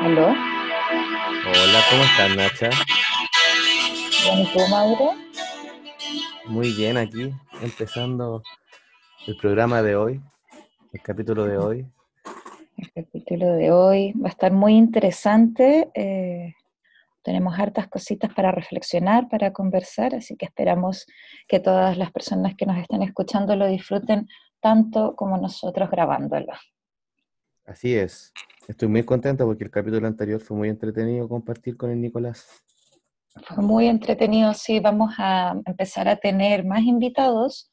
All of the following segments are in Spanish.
¿Aló? Hola, ¿cómo estás, Nacha? ¿y tú, Mauro? Muy bien, aquí, empezando el programa de hoy, el capítulo de hoy. El capítulo de hoy va a estar muy interesante. eh, tenemos hartas cositas para reflexionar, para conversar, así que esperamos que todas las personas que nos estén escuchando lo disfruten tanto como nosotros grabándolo. Así es. Estoy muy contento porque el capítulo anterior fue muy entretenido compartir con el Nicolás. Fue muy entretenido, sí, vamos a empezar a tener más invitados,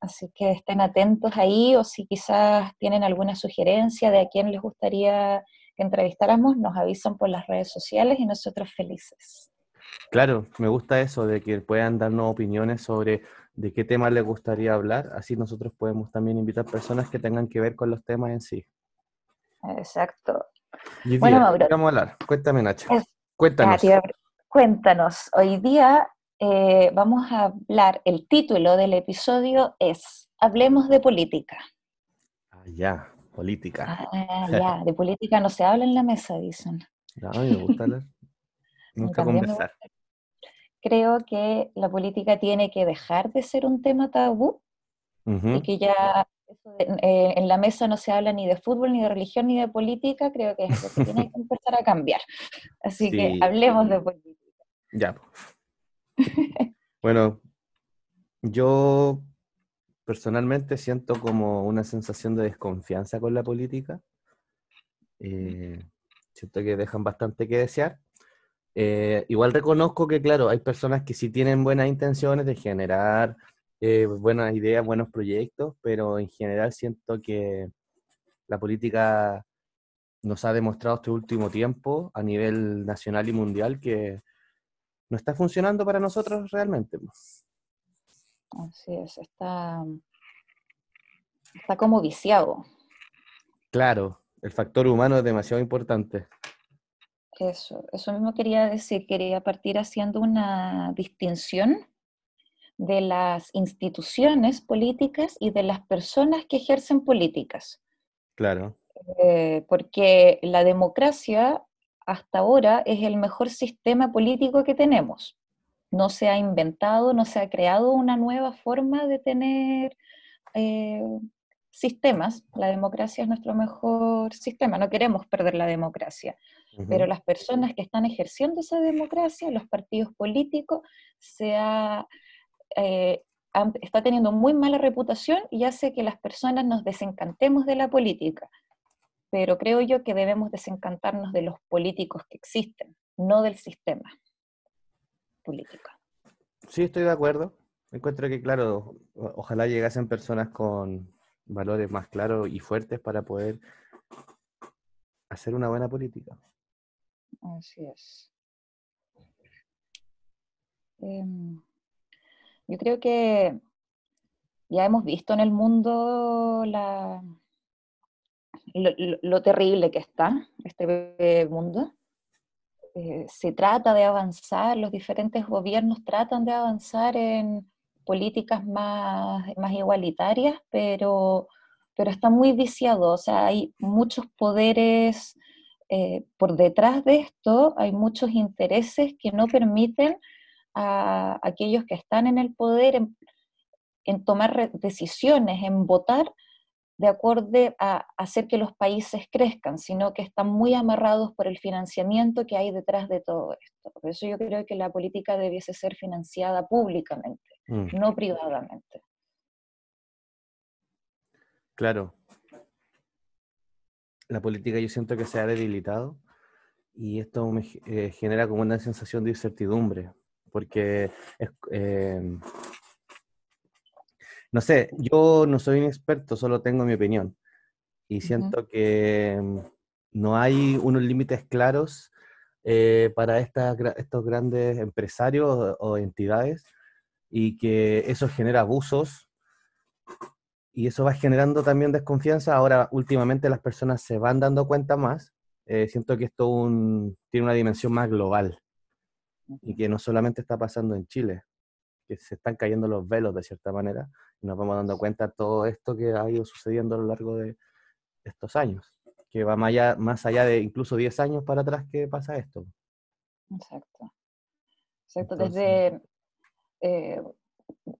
así que estén atentos ahí o si quizás tienen alguna sugerencia de a quién les gustaría que entrevistáramos, nos avisan por las redes sociales y nosotros felices. Claro, me gusta eso de que puedan darnos opiniones sobre de qué temas les gustaría hablar, así nosotros podemos también invitar personas que tengan que ver con los temas en sí. Exacto. Y Bueno, día, Mauro. ¿qué vamos a hablar? Cuéntame, Nacha. Es- Cuéntanos. Cuéntanos, hoy día eh, vamos a hablar, el título del episodio es Hablemos de política. Ah, ya, política. Ah, ya, de política no se habla en la mesa, dicen. No, a mí me gusta hablar. Me gusta me conversar. Creo que la política tiene que dejar de ser un tema tabú y que ya eso de- eh, en la mesa no se habla ni de fútbol, ni de religión, ni de política, creo que es algo que tiene que empezar a cambiar. Así que hablemos de política. Ya. Bueno, yo personalmente siento como una sensación de desconfianza con la política. Eh, siento que dejan bastante que desear. Eh, igual reconozco que, claro, hay personas que sí tienen buenas intenciones de generar eh, buenas ideas, buenos proyectos, pero en general siento que la política nos ha demostrado este último tiempo a nivel nacional y mundial que no está funcionando para nosotros realmente. Así es, está, está como viciado. Claro, el factor humano es demasiado importante. Eso, eso mismo quería decir, quería partir haciendo una distinción de las instituciones políticas y de las personas que ejercen políticas, Claro, Eh, porque la democracia hasta ahora es el mejor sistema político que tenemos. No se ha inventado, no se ha creado una nueva forma de tener eh, sistemas. La democracia es nuestro mejor sistema, no queremos perder la democracia pero las personas que están ejerciendo esa democracia, los partidos políticos, se ha, eh, han- está teniendo muy mala reputación y hace que las personas nos desencantemos de la política. Pero creo yo que debemos desencantarnos de los políticos que existen, no del sistema político. Sí, estoy de acuerdo. Encuentro que, claro, ojalá llegasen personas con valores más claros y fuertes para poder hacer una buena política. Así es. Em, yo creo que ya hemos visto en el mundo la, lo, terrible que está este mundo. Eh, se trata de avanzar, los diferentes gobiernos tratan de avanzar en políticas más, más igualitarias, pero, pero está muy viciado, o sea, hay muchos poderes eh, por detrás de esto, hay muchos intereses que no permiten a aquellos que están en el poder en, tomar decisiones, en votar de acuerdo a hacer que los países crezcan, sino que están muy amarrados por el financiamiento que hay detrás de todo esto. Por eso yo creo que la política debiese ser financiada públicamente, Mm, no privadamente. claro. La política yo siento que se ha debilitado y esto me eh, genera como una sensación de incertidumbre, porque es, eh, no sé, yo no soy un experto, solo tengo mi opinión. Y siento que mm, no hay unos límites claros eh, para estas, estos grandes empresarios o, o entidades y que eso genera abusos y eso va generando también desconfianza. Ahora, últimamente las personas se van dando cuenta más. Eh, siento que esto un- tiene una dimensión más global y que no solamente está pasando en Chile, que se están cayendo los velos de cierta manera y nos vamos dando cuenta de todo esto que ha ido sucediendo a lo largo de, estos años, que va más allá, más allá de incluso 10 años para atrás que pasa esto. Exacto. Exacto, desde eh,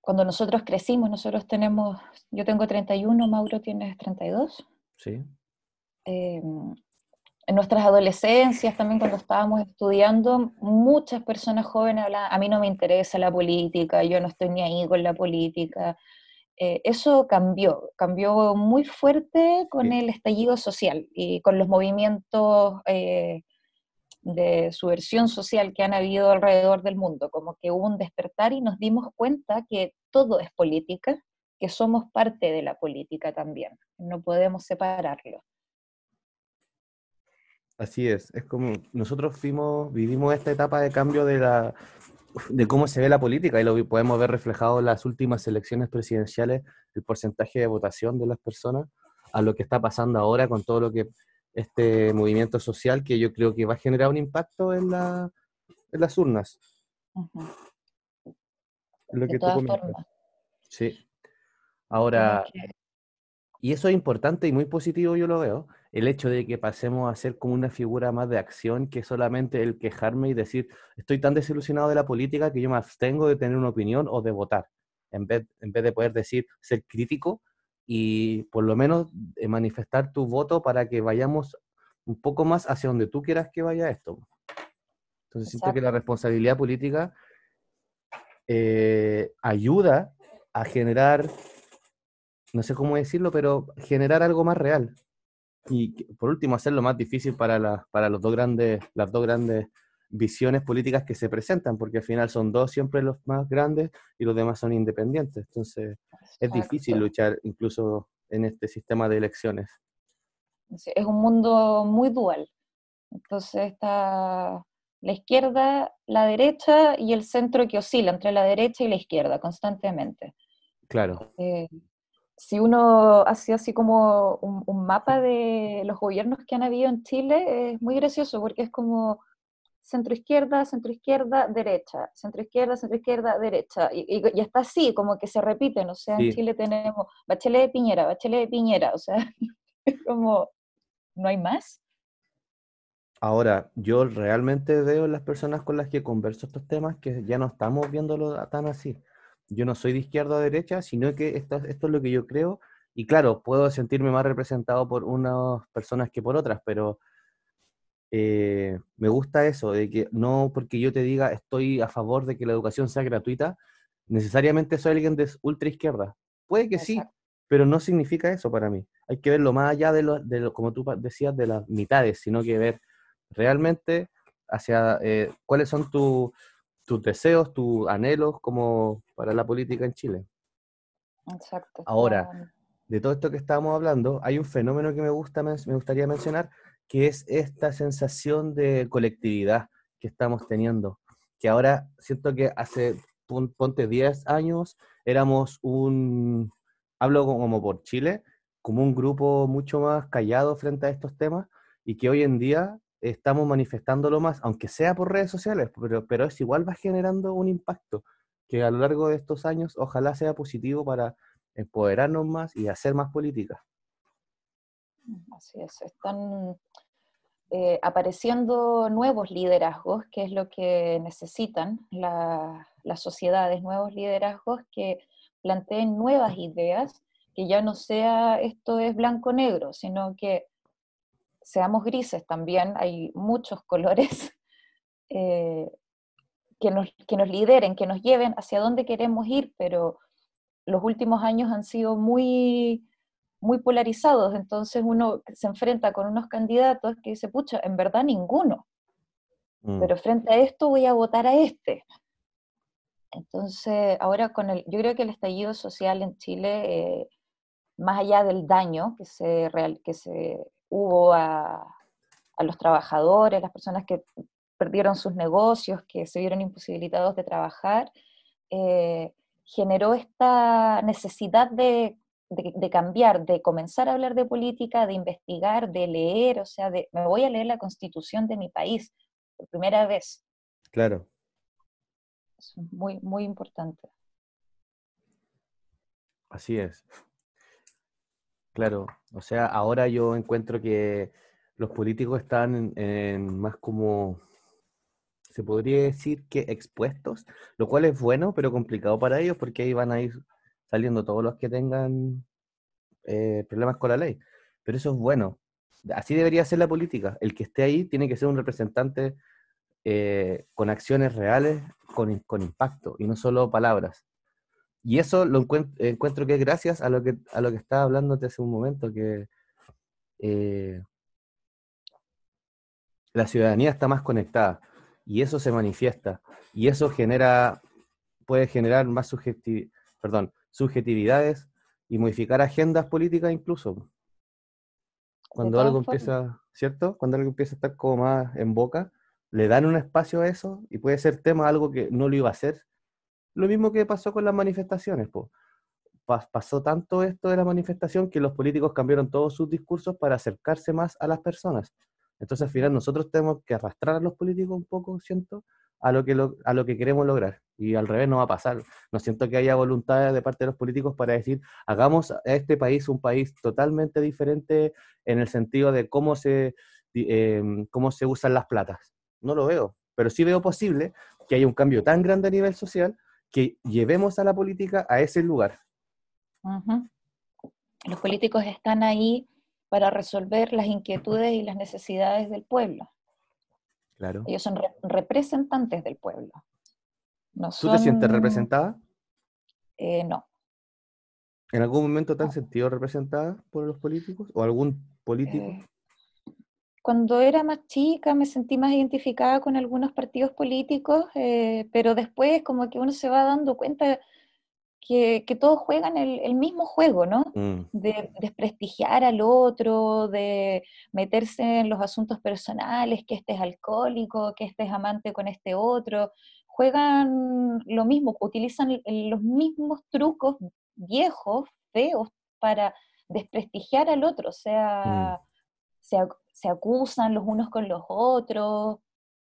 cuando nosotros crecimos, nosotros tenemos, yo tengo 31, Mauro tienes 32. Sí. Eh, en nuestras adolescencias, también cuando estábamos estudiando, muchas personas jóvenes hablaban, a mí no me interesa la política, yo no estoy ni ahí con la política. Eh, eso cambió, cambió muy fuerte con el estallido social y con los movimientos eh, de subversión social que han habido alrededor del mundo, como que hubo un despertar y nos dimos cuenta que todo es política, que somos parte de la política también, no podemos separarlo. Así es, es como nosotros fuimos, vivimos esta etapa de cambio de, la, de cómo se ve la política y lo podemos ver reflejado en las últimas elecciones presidenciales, el porcentaje de votación de las personas, a lo que está pasando ahora con todo lo que este movimiento social que yo creo que va a generar un impacto en, la, en las urnas. Lo de que todas formas. Sí. Ahora, y eso es importante y muy positivo, yo lo veo, el hecho de que pasemos a ser como una figura más de acción que solamente el quejarme y decir, estoy tan desilusionado de la política que yo me abstengo de tener una opinión o de votar, en vez, en vez de poder decir, ser crítico y por lo menos eh, manifestar tu voto para que vayamos un poco más hacia donde tú quieras que vaya esto. Entonces siento que la responsabilidad política eh, ayuda a generar, no sé cómo decirlo, pero generar algo más real. Y por último, hacerlo más difícil para, para los dos grandes, las dos grandes visiones políticas que se presentan, porque al final son dos siempre los más grandes y los demás son independientes. Entonces, es difícil luchar incluso en este sistema de elecciones. Es un mundo muy dual. Entonces está la izquierda, la derecha y el centro que oscila entre la derecha y la izquierda constantemente. Claro. Eh, si uno hace así como un, mapa de los gobiernos que han habido en Chile, es muy gracioso porque es como centro izquierda, centro izquierda, derecha, centro izquierda, centro izquierda, derecha. Y, y, está así, como que se repiten. O sea, en Chile tenemos Bachelet de Piñera, Bachelet de Piñera. O sea, es como, no hay más. Ahora, yo realmente veo las personas con las que converso estos temas que ya no estamos viéndolo tan así yo no soy de izquierda o derecha, sino que esto, esto es lo que yo creo. Y claro, puedo sentirme más representado por unas personas que por otras, pero eh, me gusta eso, de que no porque yo te diga estoy a favor de que la educación sea gratuita, necesariamente soy alguien de ultra izquierda. Puede que sí, pero no significa eso para mí. Hay que verlo más allá de lo, de lo como tú decías, de las mitades, sino que ver realmente hacia eh, cuáles son tus tus deseos, tus anhelos como para la política en Chile. Exacto. Ahora, de todo esto que estábamos hablando, hay un fenómeno que me, gusta, me gustaría mencionar, que es esta sensación de colectividad que estamos teniendo, que ahora siento que hace, ponte 10 años, éramos un, hablo como por Chile, como un grupo mucho más callado frente a estos temas, y que hoy en día estamos manifestándolo más, aunque sea por redes sociales, pero, pero es igual va generando un impacto que a lo largo de estos años ojalá sea positivo para empoderarnos más y hacer más política. Así es, están eh, apareciendo nuevos liderazgos, que es lo que necesitan las sociedades, nuevos liderazgos que planteen nuevas ideas, que ya no sea esto es blanco-negro, sino que seamos grises también, hay muchos colores eh, que, nos, que nos lideren, que nos lleven hacia dónde queremos ir, pero los últimos años han sido muy, muy polarizados, entonces uno se enfrenta con unos candidatos que dice, pucha, en verdad ninguno, mm. pero frente a esto voy a votar a este. Entonces, ahora con el, yo creo que el estallido social en Chile, eh, más allá del daño que se, real, que se hubo a, los trabajadores, las personas que perdieron sus negocios, que se vieron imposibilitados de trabajar, eh, generó esta necesidad de, cambiar, de comenzar a hablar de política, de investigar, de leer, o sea, de, me voy a leer la constitución de mi país por primera vez. Claro. Es muy, muy importante. Así es. Claro, o sea, ahora yo encuentro que los políticos están en, más como, se podría decir que expuestos, lo cual es bueno, pero complicado para ellos porque ahí van a ir saliendo todos los que tengan eh, problemas con la ley. Pero eso es bueno. Así debería ser la política. El que esté ahí tiene que ser un representante eh, con acciones reales, con, con, impacto, y no solo palabras. Y eso lo encuentro, que es gracias a lo que, a lo que estaba hablando hace un momento, que eh, la ciudadanía está más conectada y eso se manifiesta y eso genera, puede generar más perdón, subjetividades y modificar agendas políticas incluso. Cuando algo empieza, ¿cierto? Cuando algo empieza a estar como más en boca, le dan un espacio a eso y puede ser tema algo que no lo iba a hacer. Lo mismo que pasó con las manifestaciones, pues. Pasó tanto esto de la manifestación que los políticos cambiaron todos sus discursos para acercarse más a las personas. Entonces al final nosotros tenemos que arrastrar a los políticos un poco, siento, a lo que, a lo que queremos lograr. Y al revés no va a pasar. No siento que haya voluntad de parte de los políticos para decir, hagamos a este país un país totalmente diferente en el sentido de cómo se, em, cómo se usan las platas. No lo veo, pero sí veo posible que haya un cambio tan grande a nivel social que llevemos a la política a ese lugar. Los políticos están ahí para resolver las inquietudes y las necesidades del pueblo. Claro. Ellos son representantes del pueblo. ¿Tú te sientes representada? Eh, no. ¿En algún momento te has sentido representada por los políticos o algún político? Eh, cuando era más chica me sentí más identificada con algunos partidos políticos, eh, pero después como que uno se va dando cuenta que, todos juegan el, mismo juego, ¿no? Mm. De desprestigiar al otro, de meterse en los asuntos personales, que este es alcohólico, que este es amante con este otro. Juegan lo mismo, utilizan los mismos trucos viejos, feos, para desprestigiar al otro. O sea, mm. Se, acusan los unos con los otros,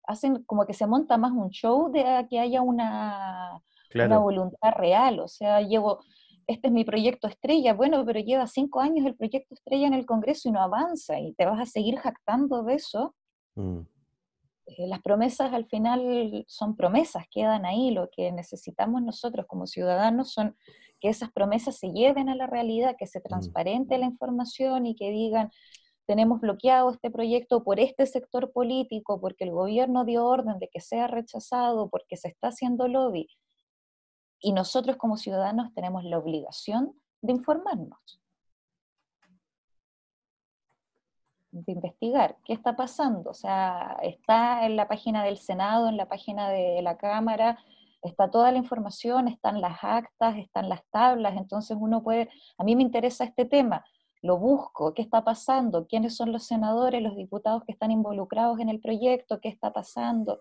hacen como que se monta más un show de que haya una una voluntad real. O sea, llevo, este es mi proyecto estrella, bueno, pero lleva cinco años el proyecto estrella en el Congreso y no avanza y te vas a seguir jactando de eso. Mm. Eh, las promesas al final son promesas, quedan ahí. Lo que necesitamos nosotros como ciudadanos son que esas promesas se lleven a la realidad, que se mm. transparente la información y que digan, tenemos bloqueado este proyecto por este sector político, porque el gobierno dio orden de que sea rechazado, porque se está haciendo lobby. Y nosotros como ciudadanos tenemos la obligación de informarnos, de investigar qué está pasando. O sea, está en la página del Senado, en la página de la Cámara, está toda la información, están las actas, están las tablas, entonces uno puede, a mí me interesa este tema, lo busco, qué está pasando, quiénes son los senadores, los diputados que están involucrados en el proyecto, qué está pasando,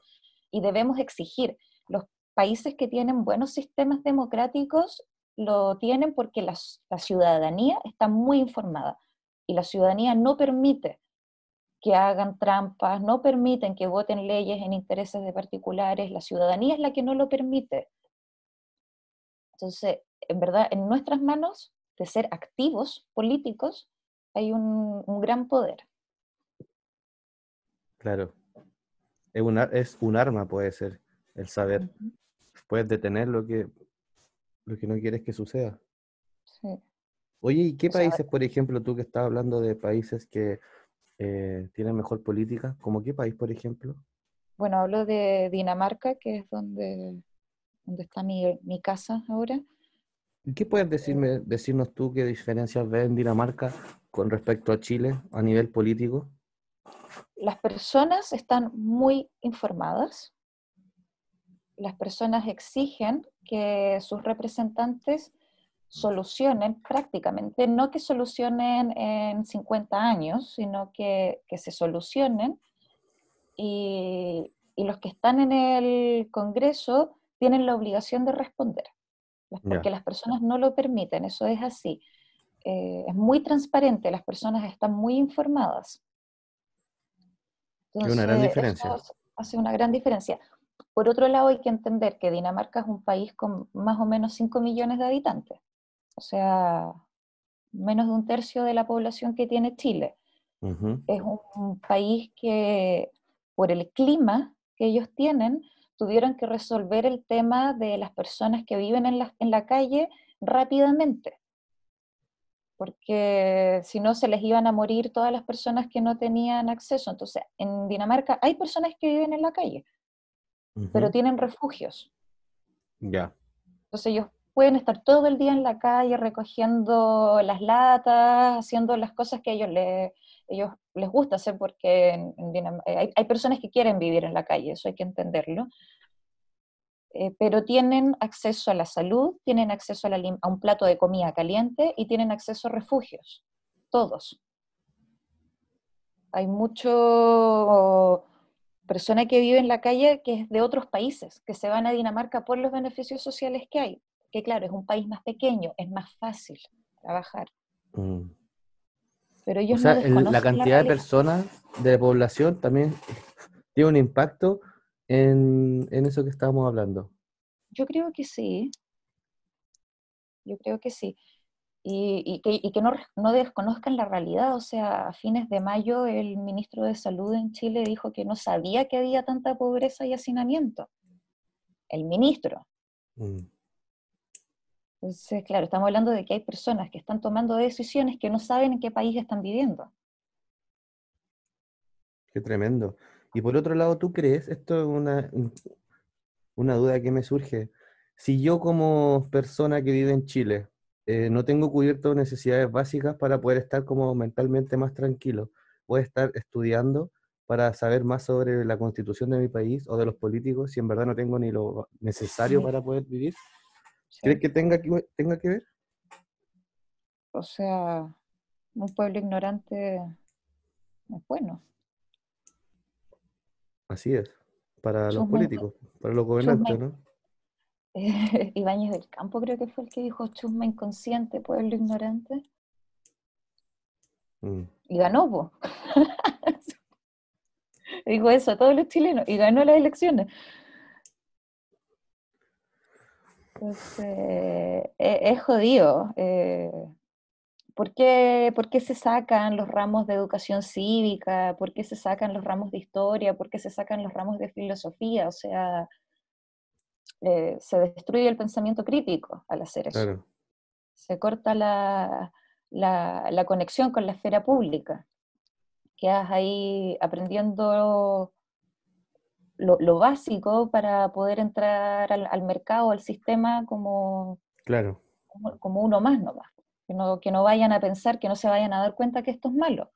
y debemos exigir. Los países que tienen buenos sistemas democráticos lo tienen porque la, ciudadanía está muy informada y la ciudadanía no permite que hagan trampas, no permiten que voten leyes en intereses de particulares, la ciudadanía es la que no lo permite. Entonces, en verdad, en nuestras manos de ser activos políticos hay un, gran poder. Claro. Es, es un arma, puede ser, el saber puedes detener lo que, lo que no quieres que suceda. Sí. Oye, ¿y qué países, por ejemplo, tú que estás hablando de países que eh, tienen mejor política, como qué país, por ejemplo? Bueno, hablo de Dinamarca, que es donde, donde está mi, casa ahora. ¿Qué puedes decirme, decirnos tú qué diferencias ves en Dinamarca con respecto a Chile a nivel político? Las personas están muy informadas, las personas exigen que sus representantes solucionen prácticamente, no que solucionen en 50 años, sino que, se solucionen. Y, los que están en el Congreso tienen la obligación de responder, porque las personas no lo permiten, eso es así. Eh, es muy transparente, las personas están muy informadas. una gran diferencia. hace una gran diferencia. Por otro lado, hay que entender que Dinamarca es un país con más o menos 5 millones de habitantes. O sea, menos de un tercio de la población que tiene Chile. Es un, país que por el clima que ellos tienen, tuvieron que resolver el tema de las personas que viven en la, en la calle rápidamente, porque si no se les iban a morir todas las personas que no tenían acceso. Entonces, en Dinamarca hay personas que viven en la calle, pero tienen refugios. Ya. Entonces ellos pueden estar todo el día en la calle recogiendo las latas, haciendo las cosas que a ellos les, ellos les gusta hacer, porque eh, hay, personas que quieren vivir en la calle, eso hay que entenderlo, eh, pero tienen acceso a la salud, tienen acceso a, a un plato de comida caliente y tienen acceso a refugios, todos. Hay mucho persona que vive en la calle que es de otros países, que se van a Dinamarca por los beneficios sociales que hay que claro, es un país más pequeño, es más fácil trabajar. Mm. Pero ellos o sea, la cantidad de personas de población también tiene un impacto en, eso que estábamos hablando. Yo creo que sí. Yo creo que sí. Y, que, no, no, desconozcan la realidad. O sea, a fines de mayo el ministro de Salud en Chile dijo que no sabía que había tanta pobreza y hacinamiento. El ministro. Mm. Entonces, claro, estamos hablando de que hay personas que están tomando decisiones que no saben en qué país están viviendo. Qué tremendo. Y por otro lado, ¿tú crees, esto es una, una duda que me surge, si yo como persona que vive en Chile eh, no tengo cubierto necesidades básicas para poder estar como mentalmente más tranquilo, voy a estar estudiando para saber más sobre la constitución de mi país o de los políticos si en verdad no tengo ni lo necesario para poder vivir? ¿Crees que tenga, que tenga que ver? O sea, un pueblo ignorante es bueno. Así es, para los políticos, para los gobernantes, ¿no? Ibáñez del Campo creo que fue el que dijo chusma inconsciente, pueblo ignorante. Mm. Y ganó, po. dijo eso a todos los chilenos y ganó las elecciones. Entonces, e, es, jodido. Eh, ¿por, qué, se sacan los ramos de educación cívica? ¿Por qué se sacan los ramos de historia? ¿Por qué se sacan los ramos de filosofía? O sea, eh, se destruye el pensamiento crítico al hacer eso. Se corta la, la, conexión con la esfera pública. Quedas ahí aprendiendo lo, básico para poder entrar al, mercado, al sistema como, claro. como, uno más nomás. Que no, que no vayan a pensar, que no se vayan a dar cuenta que esto es malo.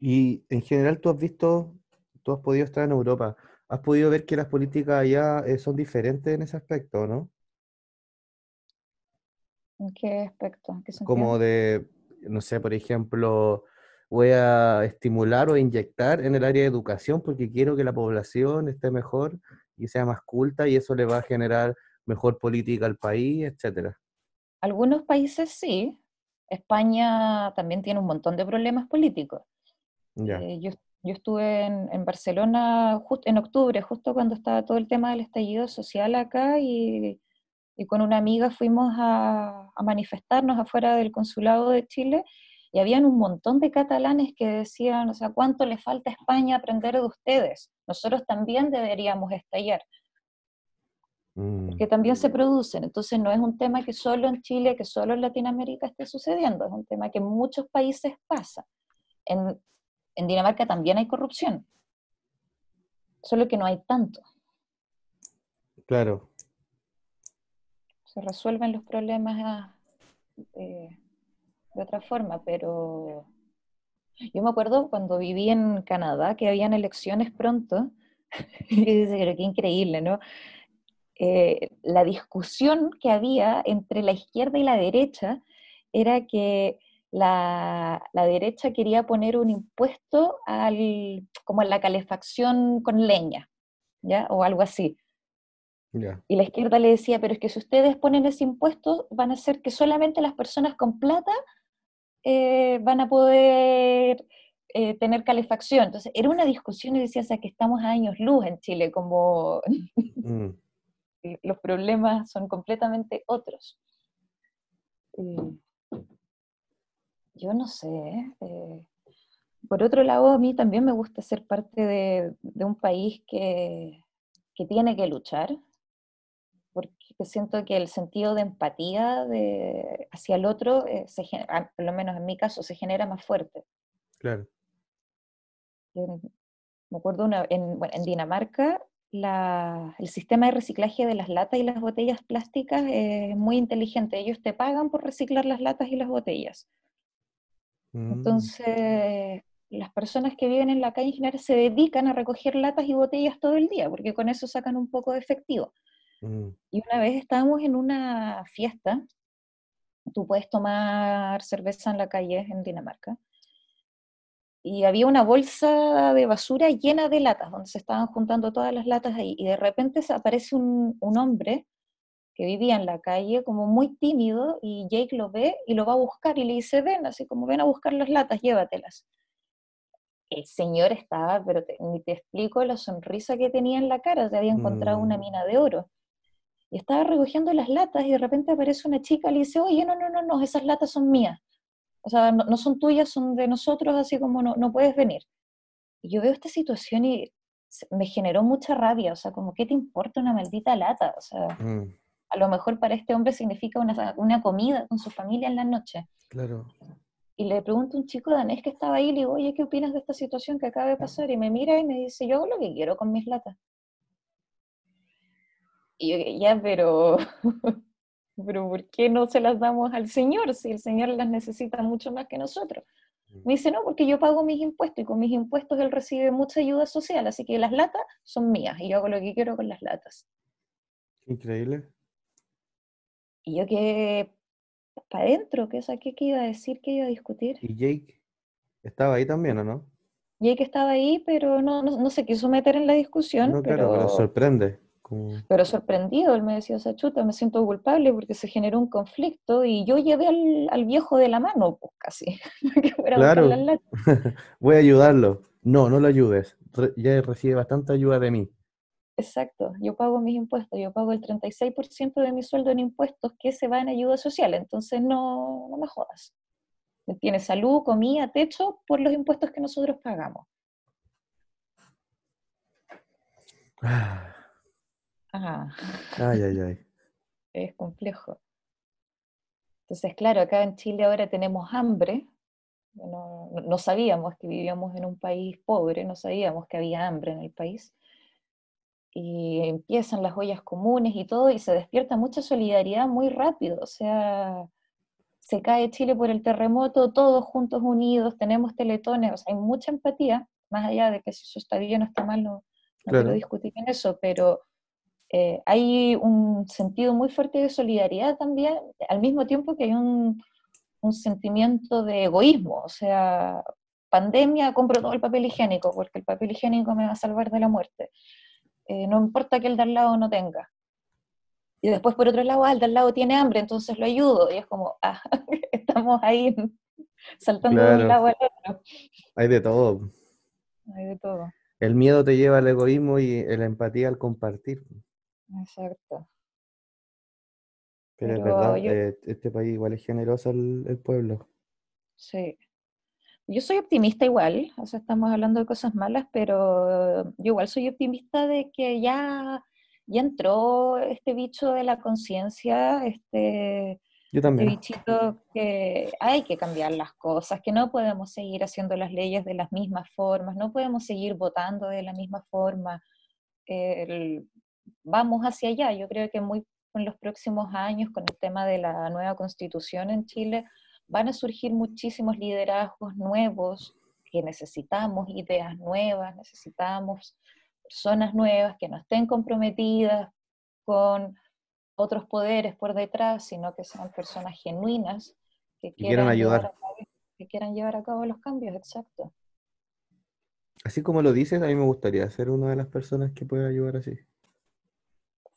Y en general tú has visto, tú has podido estar en Europa, has podido ver que las políticas allá eh, son diferentes en ese aspecto, ¿no? ¿En qué aspecto? Como de, no sé, por ejemplo, voy a estimular o inyectar en el área de educación porque quiero que la población esté mejor y sea más culta y eso le va a generar mejor política al país, etcétera. Algunos países sí. España también tiene un montón de problemas políticos. Eh, yo, estuve en, Barcelona justo en octubre, justo cuando estaba todo el tema del estallido social acá y, con una amiga fuimos a, a manifestarnos afuera del consulado de Chile y habían un montón de catalanes que decían, o sea, ¿cuánto le falta a España aprender de ustedes? Nosotros también deberíamos estallar. Mm. Que también se producen. Entonces no es un tema que solo en Chile, que solo en Latinoamérica esté sucediendo, es un tema que en muchos países pasa. En, en Dinamarca también hay corrupción, solo que no hay tanto. Claro. Se resuelven los problemas eh, de otra forma, pero yo me acuerdo cuando viví en Canadá que habían elecciones pronto, y dice, qué increíble, ¿no? Eh, la discusión que había entre la izquierda y la derecha era que la, derecha quería poner un impuesto al, como a la calefacción con leña, ¿ya? O algo así. Y la izquierda le decía, pero es que si ustedes ponen ese impuesto, van a hacer que solamente las personas con plata eh, van a poder eh, tener calefacción. Entonces, era una discusión y decía, o sea, que estamos a años luz en Chile, como mm. los problemas son completamente otros. Eh, yo no sé. Eh, por otro lado, a mí también me gusta ser parte de, un país que, que, tiene que luchar, porque siento que el sentido de empatía de, hacia el otro, eh, se, por lo menos en mi caso, se genera más fuerte. Claro. me acuerdo una, en, bueno, en Dinamarca, la, el sistema de reciclaje de las latas y las botellas plásticas es muy inteligente. Ellos te pagan por reciclar las latas y las botellas. Mm. Entonces, las personas que viven en la calle en general se dedican a recoger latas y botellas todo el día, porque con eso sacan un poco de efectivo. Mm. Y una vez estábamos en una fiesta, tú puedes tomar cerveza en la calle en Dinamarca, y había una bolsa de basura llena de latas, donde se estaban juntando todas las latas ahí, y de repente aparece un, un hombre que vivía en la calle como muy tímido, y Jake lo ve y lo va a buscar y le dice, ven, así como ven a buscar las latas, llévatelas el señor estaba, pero ni te explico la sonrisa que tenía en la cara, se había encontrado una mm. mina de oro. Y estaba recogiendo las latas y de repente aparece una chica y le dice, oye, no, no, no, no, esas latas son mías. O sea, no, son tuyas, son de nosotros, así como no, no puedes venir. Y yo veo esta situación y me generó mucha rabia, o sea, como, ¿qué te importa una maldita lata? O sea, mm. a lo mejor para este hombre significa una, una comida con su familia en la noche. Claro y le pregunto a un chico danés que estaba ahí, le digo, oye, ¿qué opinas de esta situación que acaba de pasar? Y me mira y me dice, yo hago lo que quiero con mis latas. Y yo, ya, pero, pero ¿por qué no se las damos al Señor si el Señor las necesita mucho más que nosotros? Me dice, no, porque yo pago mis impuestos y con mis impuestos él recibe mucha ayuda social, así que las latas son mías y yo hago lo que quiero con las latas. Increíble. Y yo que para adentro, ¿qué, ¿qué, iba a decir? ¿Qué iba a discutir? ¿Y Jake estaba ahí también o no? Jake estaba ahí, pero no, no, se quiso meter en la discusión. No, pero... claro, pero sorprende. Pero sorprendido, él me decía, o sea, chuta, me siento culpable porque se generó un conflicto y yo llevé al, viejo de la mano, pues casi. claro, voy a ayudarlo. No, no lo ayudes, ya recibe bastante ayuda de mí. Exacto, yo pago mis impuestos, yo pago el 36% de mi sueldo en impuestos que se va en ayuda social, entonces no, no me jodas. Tiene salud, comida, techo por los impuestos que nosotros pagamos. Ah. Ay, ay, ay. Es complejo. Entonces, claro, acá en Chile ahora tenemos hambre. no sabíamos que vivíamos en un país pobre, no sabíamos que había hambre en el país y empiezan las ollas comunes y todo, y se despierta mucha solidaridad muy rápido. O sea, se cae Chile por el terremoto, todos juntos unidos, tenemos teletones, o sea, hay mucha empatía, más allá de que si eso está bien o está mal, no, no quiero discutir en eso, pero eh, hay un sentido muy fuerte de solidaridad también, al mismo tiempo que hay un, un sentimiento de egoísmo, o sea, pandemia, compro todo el papel higiénico, porque el papel higiénico me va a salvar de la muerte. Eh, no importa que el de al lado no tenga. Y después, por otro lado, ah, el de al lado tiene hambre, entonces lo ayudo. Y es como, ah, estamos ahí saltando de un lado al otro. Hay de todo. Hay de todo. El miedo te lleva al egoísmo y la empatía al compartir. Exacto. Pero, es verdad, eh, este país igual es generoso el, el pueblo. Sí. Yo soy optimista igual, o sea, estamos hablando de cosas malas, pero yo igual soy optimista de que ya, ya entró este bicho de la conciencia, este, yo también. este bichito que hay que cambiar las cosas, que no podemos seguir haciendo las leyes de las mismas formas, no podemos seguir votando de la misma forma. Vamos hacia allá, yo creo que muy en los próximos años con el tema de la nueva constitución en Chile, van a surgir muchísimos liderazgos nuevos que necesitamos, ideas nuevas, necesitamos personas nuevas que no estén comprometidas con otros poderes por detrás, sino que sean personas genuinas que quieran, ayudar. que quieran llevar a cabo los cambios, exacto. Así como lo dices, a mí me gustaría ser una de las personas que pueda ayudar así.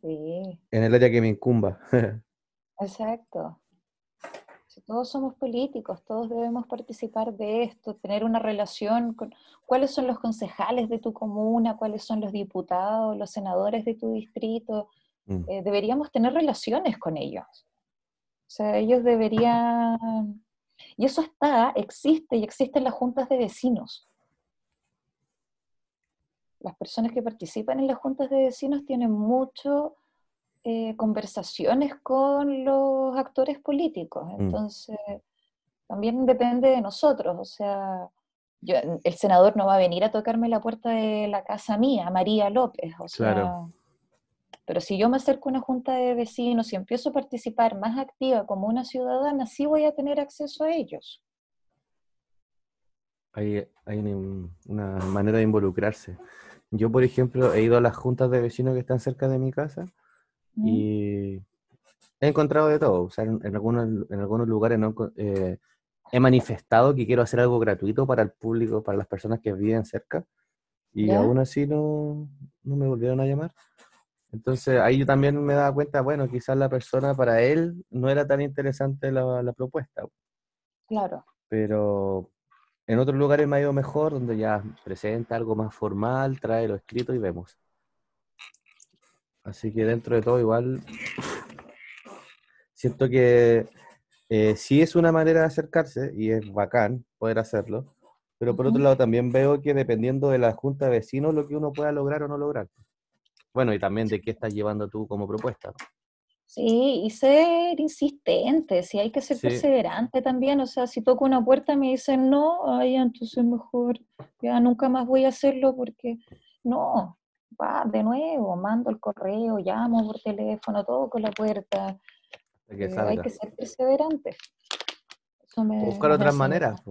Sí. En el área que me incumba. Exacto todos somos políticos, todos debemos participar de esto, tener una relación con cuáles son los concejales de tu comuna, cuáles son los diputados, los senadores de tu distrito. Mm. Eh, deberíamos tener relaciones con ellos. O sea, ellos deberían... Y eso está, existe y existen las juntas de vecinos. Las personas que participan en las juntas de vecinos tienen mucho eh, conversaciones con los actores políticos. Mm. Entonces, también depende de nosotros. O sea, el senador no va a venir a tocarme la puerta de la casa mía, María López. O sea, Pero si yo me acerco a una junta de vecinos y empiezo a participar más activa como una ciudadana, sí voy a tener acceso a ellos. Hay, hay una manera de involucrarse. Yo, por ejemplo, he ido a las juntas de vecinos que están cerca de mi casa y he encontrado de todo. O sea, en, algunos, en algunos lugares no, eh, he manifestado que quiero hacer algo gratuito para el público, para las personas que viven cerca, y aún así no, no, me volvieron a llamar. Entonces ahí yo también me daba cuenta, bueno, quizás la persona para él no era tan interesante la, la propuesta. Claro. Pero en otros lugares me ha ido mejor, donde ya presenta algo más formal, trae lo escrito y vemos. Así que dentro de todo igual siento que eh, sí es una manera de acercarse y es bacán poder hacerlo, pero por otro lado también veo que dependiendo de la junta de vecinos lo que uno pueda lograr o no lograr. Bueno, y también de qué estás llevando tú como propuesta. Sí, y ser insistente, si hay que ser perseverante también, o sea, si toco una puerta y me dicen no, ay, entonces mejor, ya nunca más voy a hacerlo porque no, va de nuevo, mando el correo, llamo por teléfono, toco la puerta, eh, hay que ser perseverante. Buscar otras maneras,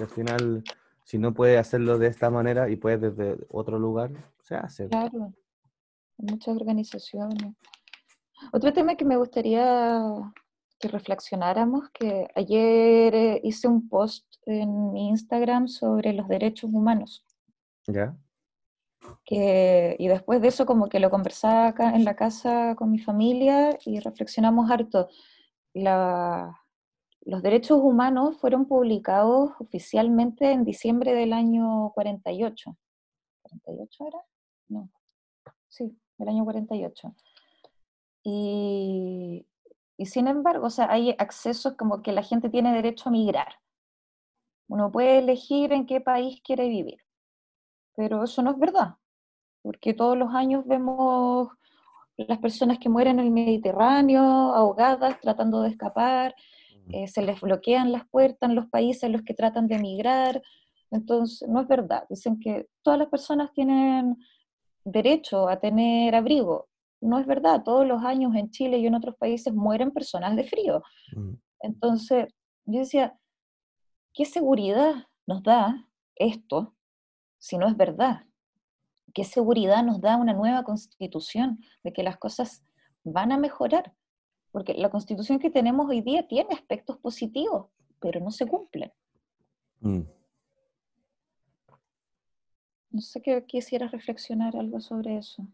al final, si no puedes hacerlo de esta manera y puedes desde otro lugar, se hace. Claro, muchas organizaciones. Otro tema que me gustaría que reflexionáramos, que ayer eh, hice un post en mi Instagram sobre los derechos humanos. ¿Ya? Que, y después de eso como que lo conversaba acá en la casa con mi familia y reflexionamos harto. los derechos humanos fueron publicados oficialmente en diciembre del año 48. ¿48 era? No. Sí, del año 48. Y, y sin embargo, o sea, hay accesos como que la gente tiene derecho a migrar. Uno puede elegir en qué país quiere vivir, pero eso no es verdad, porque todos los años vemos las personas que mueren en el Mediterráneo, ahogadas, tratando de escapar, mm. eh, se les bloquean las puertas en los países en los que tratan de emigrar. Entonces, no es verdad. Dicen que todas las personas tienen derecho a tener abrigo. No es verdad. Todos los años en Chile y en otros países mueren personas de frío. Mm. Entonces, yo decía, ¿qué seguridad nos da esto si no es verdad? ¿Qué seguridad nos da una nueva constitución de que las cosas van a mejorar? Porque la constitución que tenemos hoy día tiene aspectos positivos, pero no se cumplen. Mm. No sé qué quisieras reflexionar algo sobre eso.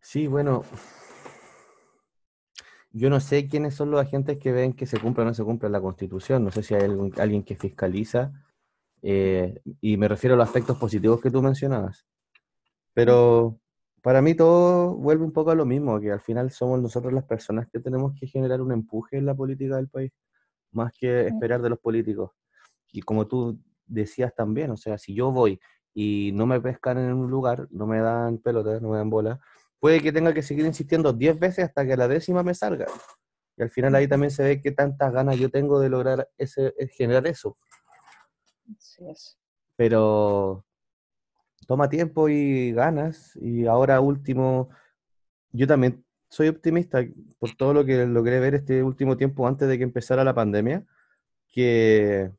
Sí, bueno, yo no sé quiénes son los agentes que ven que se cumple o no se cumple la constitución. No sé si hay alguien que fiscaliza eh, y me refiero a los aspectos positivos que tú mencionabas. Pero para mí todo vuelve un poco a lo mismo, que al final somos nosotros las personas que tenemos que generar un empuje en la política del país, más que esperar de los políticos. Y como tú decías también, o sea, si yo voy y no me pescan en un lugar, no me dan pelotas, no me dan bola, puede que tenga que seguir insistiendo 10 veces hasta que la décima me salga. Y al final ahí también se ve qué tantas ganas yo tengo de lograr ese, generar eso. Pero toma tiempo y ganas. Y ahora último, yo también soy optimista por todo lo que logré ver este último tiempo antes de que empezara la pandemia, que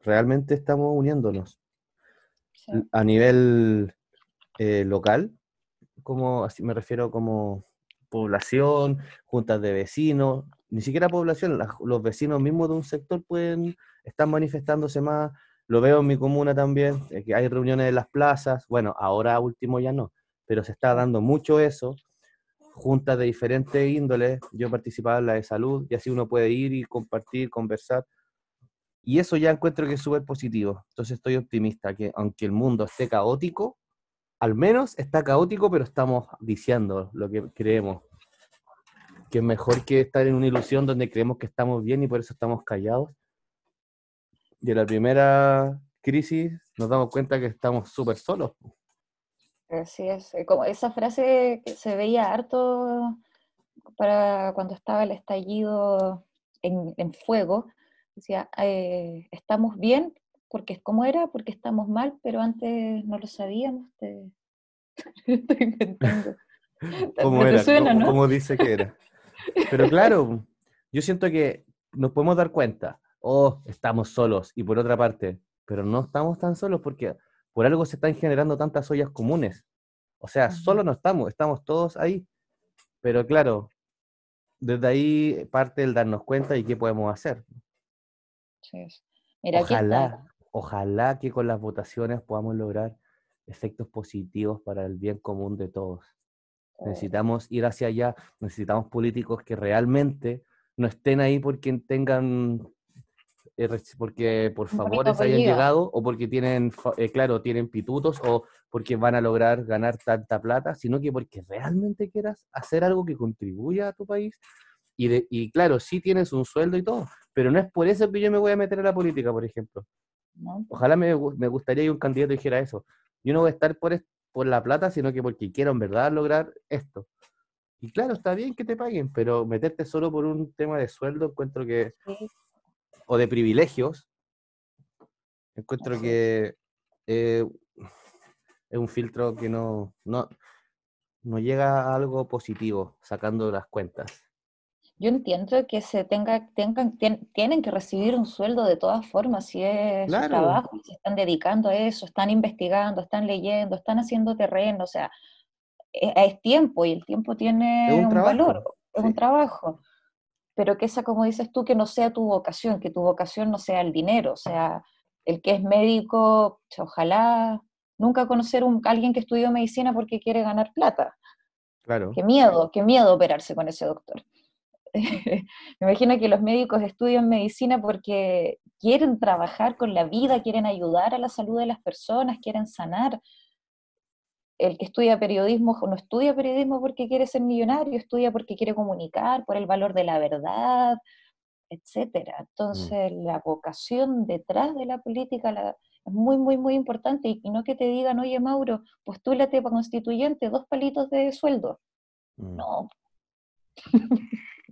realmente estamos uniéndonos. A nivel eh, local, como así me refiero como población, juntas de vecinos, ni siquiera población, los vecinos mismos de un sector pueden estar manifestándose más, lo veo en mi comuna también, eh, que hay reuniones en las plazas, bueno, ahora último ya no, pero se está dando mucho eso, juntas de diferentes índoles, yo participaba en la de salud y así uno puede ir y compartir, conversar. Y eso ya encuentro que es súper positivo. Entonces estoy optimista que aunque el mundo esté caótico, al menos está caótico, pero estamos diciendo lo que creemos. que es mejor que estar en una ilusión donde creemos que estamos bien y por eso estamos callados. Y en la primera crisis nos damos cuenta que estamos súper solos. Así es. Eh, como esa frase que se veía harto para cuando estaba el estallido en, fuego, decía, eh, estamos bien, porque ¿cómo era? Porque estamos mal, pero antes no lo sabíamos. Estoy inventando. ¿Cómo era? ¿Cómo dice que era? Pero claro, yo siento que nos podemos dar cuenta, oh, estamos solos, y por otra parte, pero no estamos tan solos porque por algo se están generando tantas ollas comunes. O sea, solo no estamos, estamos todos ahí. Pero claro, desde ahí parte el darnos cuenta y qué podemos hacer. ojalá, ojalá que con las votaciones podamos lograr efectos positivos para el bien común de todos. Necesitamos ir hacia allá, necesitamos políticos que realmente no estén ahí porque tengan, eh, porque por favores hayan llegado o porque tienen, eh, claro, tienen pitutos o porque van a lograr ganar tanta plata, sino que porque realmente quieras hacer algo que contribuya a tu país. Y, de, y claro, sí tienes un sueldo y todo, pero no es por eso que yo me voy a meter a la política, por ejemplo. Ojalá me, me gustaría que un candidato dijera eso. Yo no voy a estar por, por la plata, sino que porque quiero en verdad lograr esto. Y claro, está bien que te paguen, pero meterte solo por un tema de sueldo, encuentro que, o de privilegios, encuentro que eh, es un filtro que no, no, no llega a algo positivo, sacando las cuentas yo entiendo que se tenga, tengan, tienen que recibir un sueldo de todas formas, si es su trabajo, se están dedicando a eso, están investigando, están leyendo, están haciendo terreno, o sea, e, es, tiempo y el tiempo tiene un, valor, es un trabajo. Pero que esa, como dices tú, que no sea tu vocación, que tu vocación no sea el dinero, o sea, el que es médico, ojalá nunca conocer a alguien que estudió medicina porque quiere ganar plata. Claro. Qué miedo, qué miedo operarse con ese doctor. me imagino que los médicos estudian medicina porque quieren trabajar con la vida, quieren ayudar a la salud de las personas, quieren sanar. El que estudia periodismo no estudia periodismo porque quiere ser millonario, estudia porque quiere comunicar, por el valor de la verdad, etcétera. Mm. Entonces, la vocación detrás de la política es muy, muy, muy importante. Y, no que te digan, oye, Mauro, postúlate para constituyente, dos palitos de sueldo. Mm. No.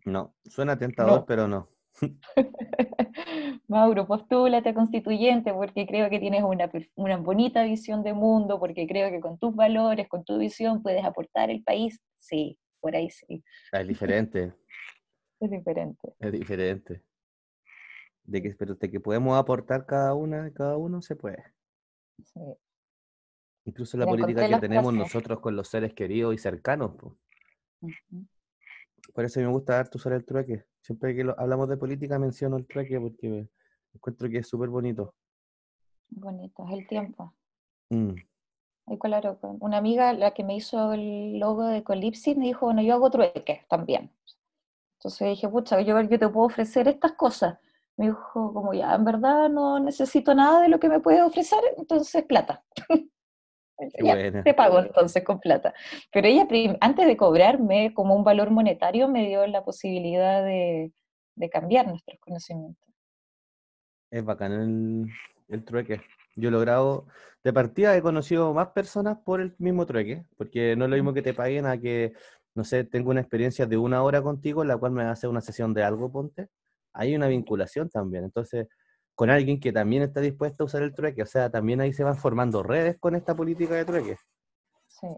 No, suena tentador, pero no. Mauro, postúlate a constituyente porque creo que tienes una, una, bonita visión de mundo, porque creo que con tus valores, con tu visión puedes aportar el país. Sí, por ahí sí. Es diferente. es diferente. Es diferente. De que, pero de que podemos aportar cada una, cada uno se puede. Sí. Incluso la política que tenemos nosotros con los seres queridos y cercanos. Pues. Por eso me gusta darte usar el trueque. Siempre que hablamos de política menciono el trueque porque encuentro que es súper bonito. Bonito, es el tiempo. Mm. claro, una amiga, la que me hizo el logo de Colipsis, me dijo, bueno, yo hago trueque también. Entonces dije, pucha, yo, yo te puedo ofrecer estas cosas. Me dijo, como ya, en verdad no necesito nada de lo que me puedes ofrecer, entonces plata. te pago entonces con plata. Pero ella, antes de cobrarme como un valor monetario, me dio la posibilidad de, cambiar nuestros conocimientos. Es bacán el, el trueque. Yo he logrado, de partida he conocido más personas por el mismo trueque, porque no es lo mismo que te paguen a que, no sé, tengo una experiencia de una hora contigo, en la cual me hace una sesión de algo, ponte. Hay una vinculación también. Entonces, con alguien que también está dispuesto a usar el trueque. O sea, también ahí se van formando redes con esta política de trueque. Sí.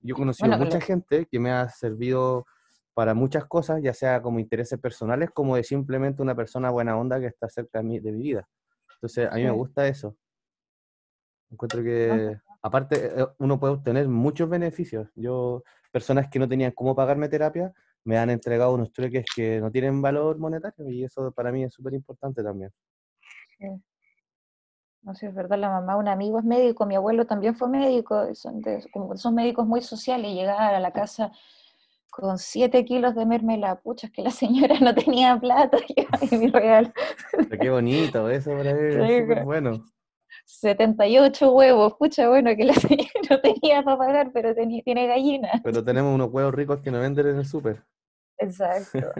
Yo he conocido mucha gente que me ha servido para muchas cosas, ya sea como intereses personales, como de simplemente una persona buena onda que está cerca de mi, de mi vida. Entonces, a mí me gusta eso. Encuentro que, aparte, eh, uno puede obtener muchos beneficios. Yo, personas que no tenían cómo pagarme terapia, me han entregado unos trueques que no tienen valor monetario y eso para mí es súper importante también. No sé, es verdad, la mamá, un amigo es médico, mi abuelo también fue médico, son, son médicos muy sociales, llegar a la casa con siete kilos de mermelada, pucha, es que la señora no tenía plata, y mi regalo. qué bonito, eso para bueno. 78 huevos, pucha, bueno, que la señora no tenía para pagar, pero tenía, tiene gallina. Pero tenemos unos huevos ricos que no venden en el súper. Exacto.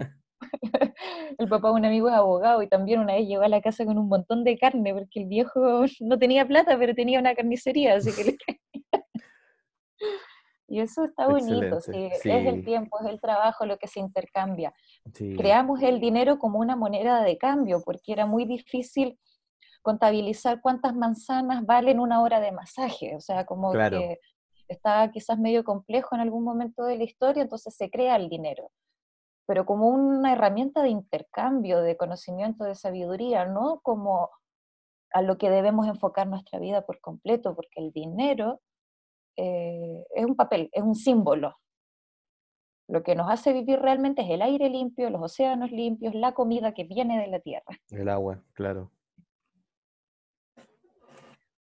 el papá de un amigo es abogado y también una vez llegó a la casa con un montón de carne porque el viejo no tenía plata, pero tenía una carnicería, así que Y eso está bonito, sí, es el tiempo, es el trabajo lo que se intercambia. Creamos el dinero como una moneda de cambio, porque era muy difícil contabilizar cuántas manzanas valen una hora de masaje, o sea, como que estaba quizás medio complejo en algún momento de la historia, entonces se crea el dinero, pero como una herramienta de intercambio, de conocimiento, de sabiduría, no como a lo que debemos enfocar nuestra vida por completo, porque el dinero eh, es un papel, es un símbolo. Lo que nos hace vivir realmente es el aire limpio, los océanos limpios, la comida que viene de la tierra. El agua, claro.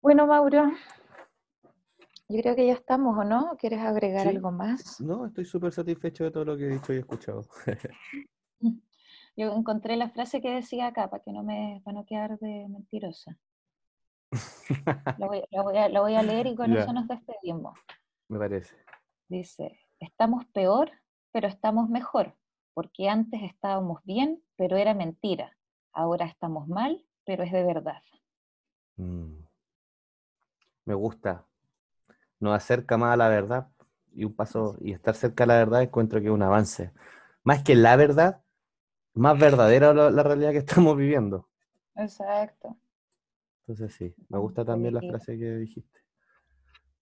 Bueno, Mauro, yo creo que ya estamos, ¿o no? ¿Quieres agregar algo más? No, estoy súper satisfecho de todo lo que he dicho y escuchado. yo encontré la frase que decía acá, para que no me, para no quedar de mentirosa. Lo voy, a, leer y con eso nos despedimos. Me parece. Dice, estamos peor, pero estamos mejor, porque antes estábamos bien, pero era mentira. Ahora estamos mal, pero es de verdad. Mm. Me gusta. Nos acerca más a la verdad y un paso y estar cerca de la verdad encuentro que es un avance. Más que la verdad, más verdadera la realidad que estamos viviendo. Exacto. Entonces sí, me gusta también la frase que dijiste.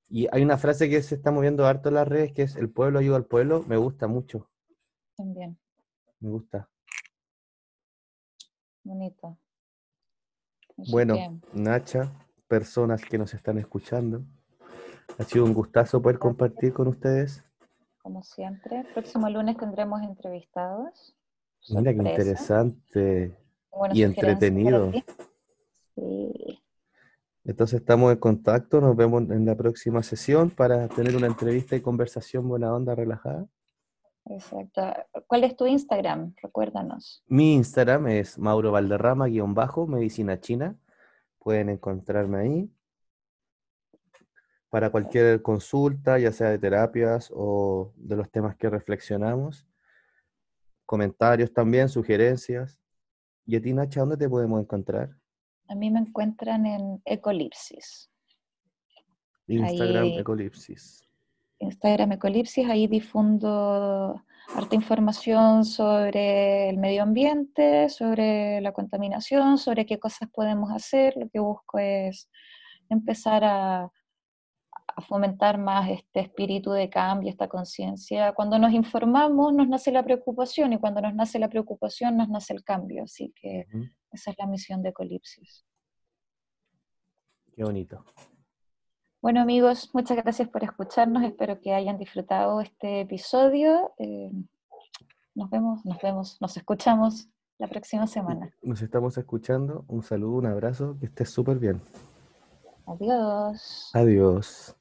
Y hay una frase que se está moviendo harto en las redes que es el pueblo ayuda al pueblo, me gusta mucho. También. Me gusta. Bonito. bueno, Nacha, personas que nos están escuchando, ha sido un gustazo poder compartir con ustedes. Como siempre, el próximo lunes tendremos entrevistados. Mira qué interesante y entretenido. Entonces estamos en contacto, nos vemos en la próxima sesión para tener una entrevista y conversación buena onda, relajada. Exacto. ¿Cuál es tu Instagram? Recuérdanos. Mi Instagram es Mauro Valderrama-bajo, medicina china. Pueden encontrarme ahí. Para cualquier consulta, ya sea de terapias o de los temas que reflexionamos. Comentarios también, sugerencias. ¿Y a ti, Nacha, dónde te podemos encontrar? A mí me encuentran en Ecolipsis. Instagram Ecolipsis. Instagram Ecolipsis, ahí difundo harta información sobre el medio ambiente, sobre la contaminación, sobre qué cosas podemos hacer. Lo que busco es empezar a, a fomentar más este espíritu de cambio, esta conciencia. Cuando nos informamos nos nace la preocupación y cuando nos nace la preocupación nos nace el cambio. Así que esa es la misión de Ecolipsis. Qué bonito. Bueno amigos, muchas gracias por escucharnos. Espero que hayan disfrutado este episodio. Eh, nos vemos, nos vemos, nos escuchamos la próxima semana. Nos estamos escuchando. Un saludo, un abrazo, que estés súper bien. Adiós. Adiós.